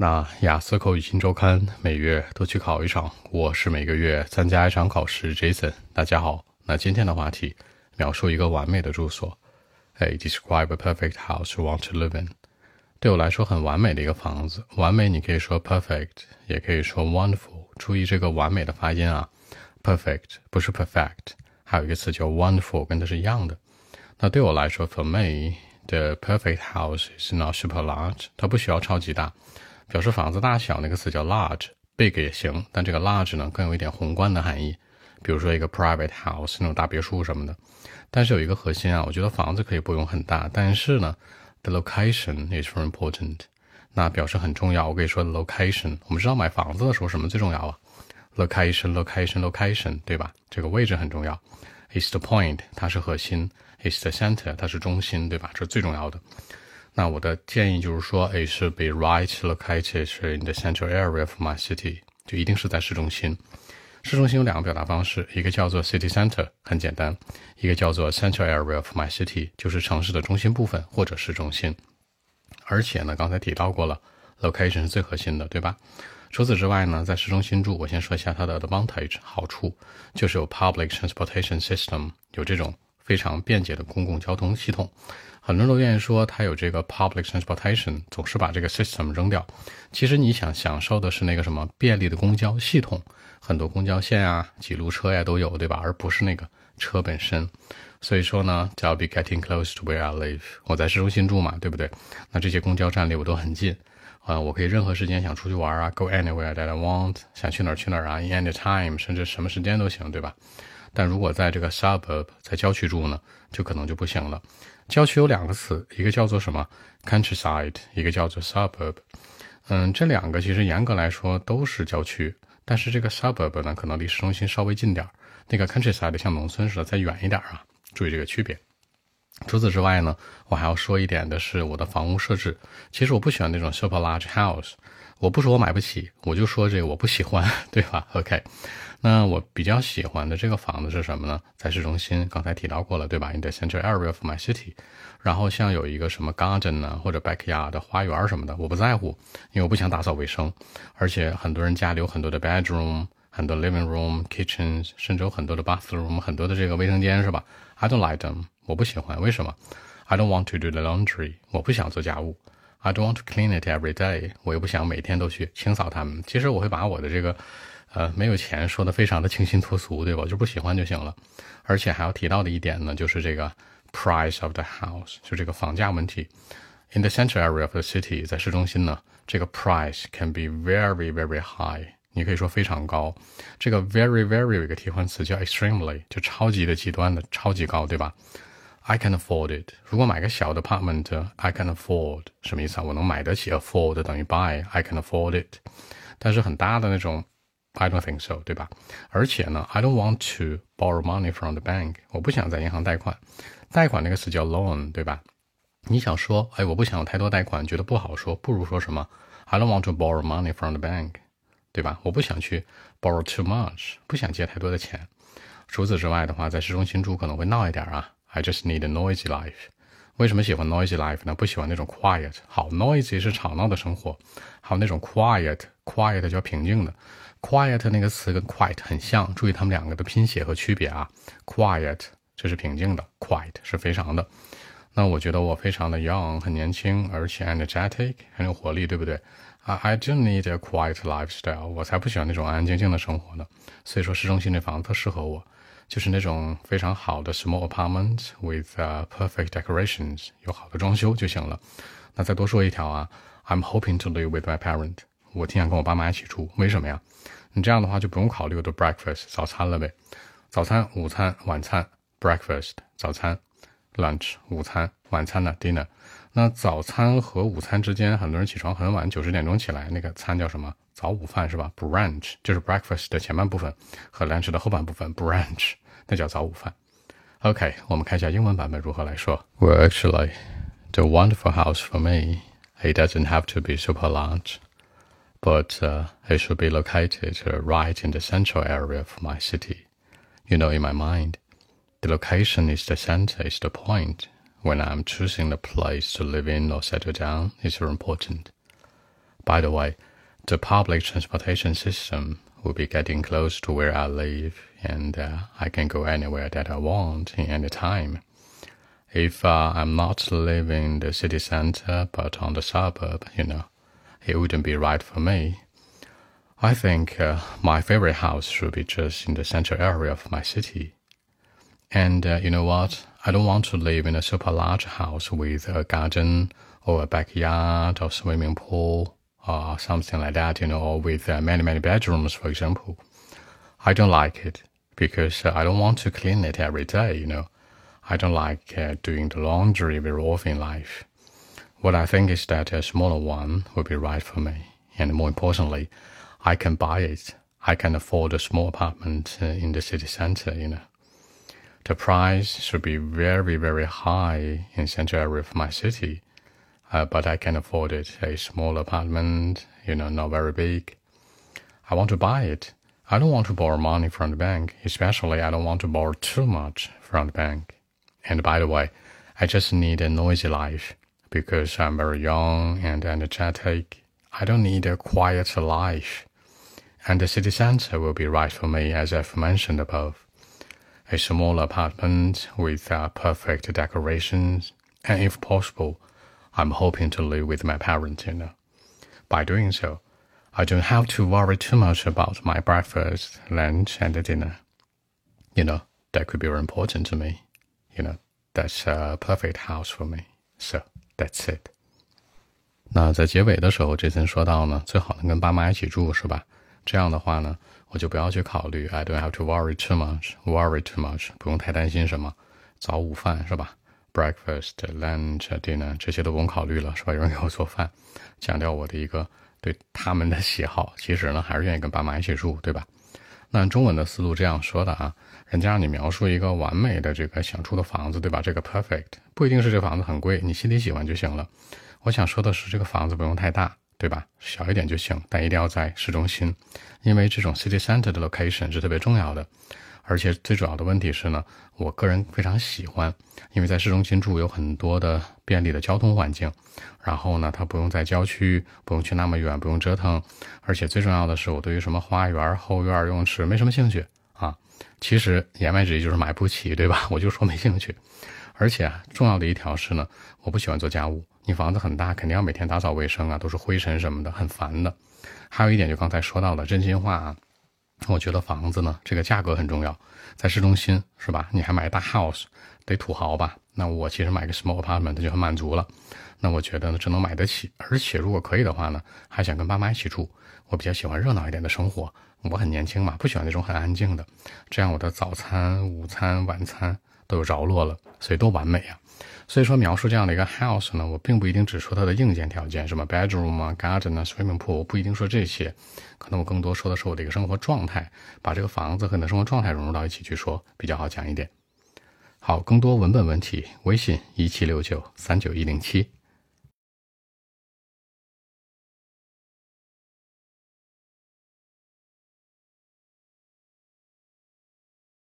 那雅思口语新周刊每月都去考一场，我是每个月参加一场考试。Jason，大家好。那今天的话题，描述一个完美的住所。哎，describe a perfect house you want to live in。对我来说很完美的一个房子，完美你可以说 perfect，也可以说 wonderful。注意这个完美的发音啊，perfect 不是 perfect。还有一个词叫 wonderful，跟它是一样的。那对我来说，for me，the perfect house is not super large，它不需要超级大。表示房子大小那个词叫 large，big 也行，但这个 large 呢更有一点宏观的含义。比如说一个 private house 那种大别墅什么的。但是有一个核心啊，我觉得房子可以不用很大，但是呢，the location is very important。那表示很重要。我可以说 location。我们知道买房子的时候什么最重要啊？location，location，location，对吧？这个位置很重要。is the point，它是核心；is the center，它是中心，对吧？这是最重要的。那我的建议就是说，it should be right located in the central area of my city，就一定是在市中心。市中心有两个表达方式，一个叫做 city center，很简单；一个叫做 central area of my city，就是城市的中心部分或者市中心。而且呢，刚才提到过了，location 是最核心的，对吧？除此之外呢，在市中心住，我先说一下它的 advantage 好处，就是有 public transportation system，有这种非常便捷的公共交通系统。很多人都愿意说它有这个 public transportation，总是把这个 system 扔掉。其实你想享受的是那个什么便利的公交系统，很多公交线啊、几路车呀都有，对吧？而不是那个车本身。所以说呢，I'll be getting close to where I live。我在市中心住嘛，对不对？那这些公交站离我都很近，啊，我可以任何时间想出去玩啊，go anywhere that I want，想去哪儿去哪儿啊，in any time，甚至什么时间都行，对吧？但如果在这个 suburb，在郊区住呢，就可能就不行了。郊区有两个词，一个叫做什么 countryside，一个叫做 suburb。嗯，这两个其实严格来说都是郊区，但是这个 suburb 呢，可能离市中心稍微近点。那个 countryside 像农村似的，再远一点啊。注意这个区别。除此之外呢，我还要说一点的是我的房屋设置。其实我不喜欢那种 super large house。我不说我买不起，我就说这个我不喜欢，对吧？OK。那我比较喜欢的这个房子是什么呢？在市中心，刚才提到过了，对吧？In the central area of my city。然后像有一个什么 garden 呢，或者 backyard 的花园什么的，我不在乎，因为我不想打扫卫生。而且很多人家里有很多的 bedroom，很多 living room、kitchens，甚至有很多的 bathroom，很多的这个卫生间，是吧？I don't like them，我不喜欢。为什么？I don't want to do the laundry，我不想做家务。I don't want to clean it every day，我又不想每天都去清扫它们。其实我会把我的这个。呃，没有钱说的非常的清新脱俗，对吧？就不喜欢就行了。而且还要提到的一点呢，就是这个 price of the house，就这个房价问题。In the central area of the city，在市中心呢，这个 price can be very very high，你可以说非常高。这个 very very 有一个替换词叫 extremely，就超级的极端的超级高，对吧？I can afford it。如果买个小的 apartment，I can afford 什么意思啊？我能买得起 afford 等于 buy，I can afford it。但是很大的那种。I don't think so，对吧？而且呢，I don't want to borrow money from the bank。我不想在银行贷款。贷款那个词叫 loan，对吧？你想说，哎，我不想有太多贷款，觉得不好说，不如说什么？I don't want to borrow money from the bank，对吧？我不想去 borrow too much，不想借太多的钱。除此之外的话，在市中心住可能会闹一点啊。I just need a noisy life。为什么喜欢 noisy life 呢？不喜欢那种 quiet。好，noisy 是吵闹的生活，还有那种 quiet，quiet 叫平静的。Quiet 那个词跟 quiet 很像，注意它们两个的拼写和区别啊。Quiet 这是平静的，quiet 是非常的。那我觉得我非常的 young，很年轻，而且 energetic 很有活力，对不对啊？I do need a quiet lifestyle，我才不喜欢那种安安静静的生活呢。所以说市中心这房子适合我，就是那种非常好的 small apartment with perfect decorations，有好的装修就行了。那再多说一条啊，I'm hoping to live with my parent。我挺想跟我爸妈一起住，为什么呀？你这样的话就不用考虑我的 breakfast 早餐了呗。早餐、午餐、晚餐，breakfast 早餐，lunch 午餐，晚餐呢 dinner。那早餐和午餐之间，很多人起床很晚，九十点钟起来，那个餐叫什么？早午饭是吧？brunch 就是 breakfast 的前半部分和 lunch 的后半部分，brunch 那叫早午饭。OK，我们看一下英文版本如何来说。Well, actually, the wonderful house for me, it doesn't have to be super large. but uh, it should be located uh, right in the central area of my city. You know, in my mind, the location is the center, is the point. When I'm choosing the place to live in or settle down, it's very important. By the way, the public transportation system will be getting close to where I live, and uh, I can go anywhere that I want in any time. If uh, I'm not living in the city center but on the suburb, you know, it wouldn't be right for me. I think uh, my favorite house should be just in the central area of my city. And uh, you know what? I don't want to live in a super large house with a garden or a backyard or swimming pool or something like that, you know, or with uh, many, many bedrooms, for example. I don't like it because uh, I don't want to clean it every day, you know. I don't like uh, doing the laundry very often in life. What I think is that a smaller one would be right for me. And more importantly, I can buy it. I can afford a small apartment uh, in the city center, you know. The price should be very, very high in central area of my city. Uh, but I can afford it. A small apartment, you know, not very big. I want to buy it. I don't want to borrow money from the bank, especially I don't want to borrow too much from the bank. And by the way, I just need a noisy life because I'm very young and energetic. I don't need a quiet life. And the city center will be right for me, as I've mentioned above A small apartment with uh, perfect decorations, and if possible, I'm hoping to live with my parents, you know. By doing so, I don't have to worry too much about my breakfast, lunch, and dinner. You know, that could be very important to me you know, that's a perfect house for me. So that's it. 那在结尾的时候，这森说到呢，最好能跟爸妈一起住，是吧？ 这样的话呢，我就不要去考虑，I don't have to worry too much, worry too much，不用太担心什么早午饭，是吧？Breakfast, lunch, dinner 这些都不用考虑了，是吧？有人给我做饭，强调我的一个对他们的喜好。其实呢，还是愿意跟爸妈一起住，对吧？那中文的思路这样说的啊。人家让你描述一个完美的这个想住的房子，对吧？这个 perfect 不一定是这房子很贵，你心里喜欢就行了。我想说的是，这个房子不用太大，对吧？小一点就行，但一定要在市中心，因为这种 city center 的 location 是特别重要的。而且最主要的问题是呢，我个人非常喜欢，因为在市中心住有很多的便利的交通环境，然后呢，它不用在郊区，不用去那么远，不用折腾。而且最重要的是，我对于什么花园、后院、泳池没什么兴趣啊。其实言外之意就是买不起，对吧？我就说没兴趣。而且重要的一条是呢，我不喜欢做家务。你房子很大，肯定要每天打扫卫生啊，都是灰尘什么的，很烦的。还有一点，就刚才说到的真心话啊，我觉得房子呢，这个价格很重要，在市中心是吧？你还买大 house，得土豪吧？那我其实买个 small apartment 就很满足了。那我觉得呢，只能买得起，而且如果可以的话呢，还想跟爸妈一起住。我比较喜欢热闹一点的生活。我很年轻嘛，不喜欢那种很安静的，这样我的早餐、午餐、晚餐都有着落了，所以多完美啊！所以说描述这样的一个 house 呢，我并不一定只说它的硬件条件，什么 bedroom 啊、garden 啊、swimming pool，我不一定说这些，可能我更多说的是我的一个生活状态，把这个房子和你的生活状态融入到一起去说，比较好讲一点。好，更多文本问题，微信一七六九三九一零七。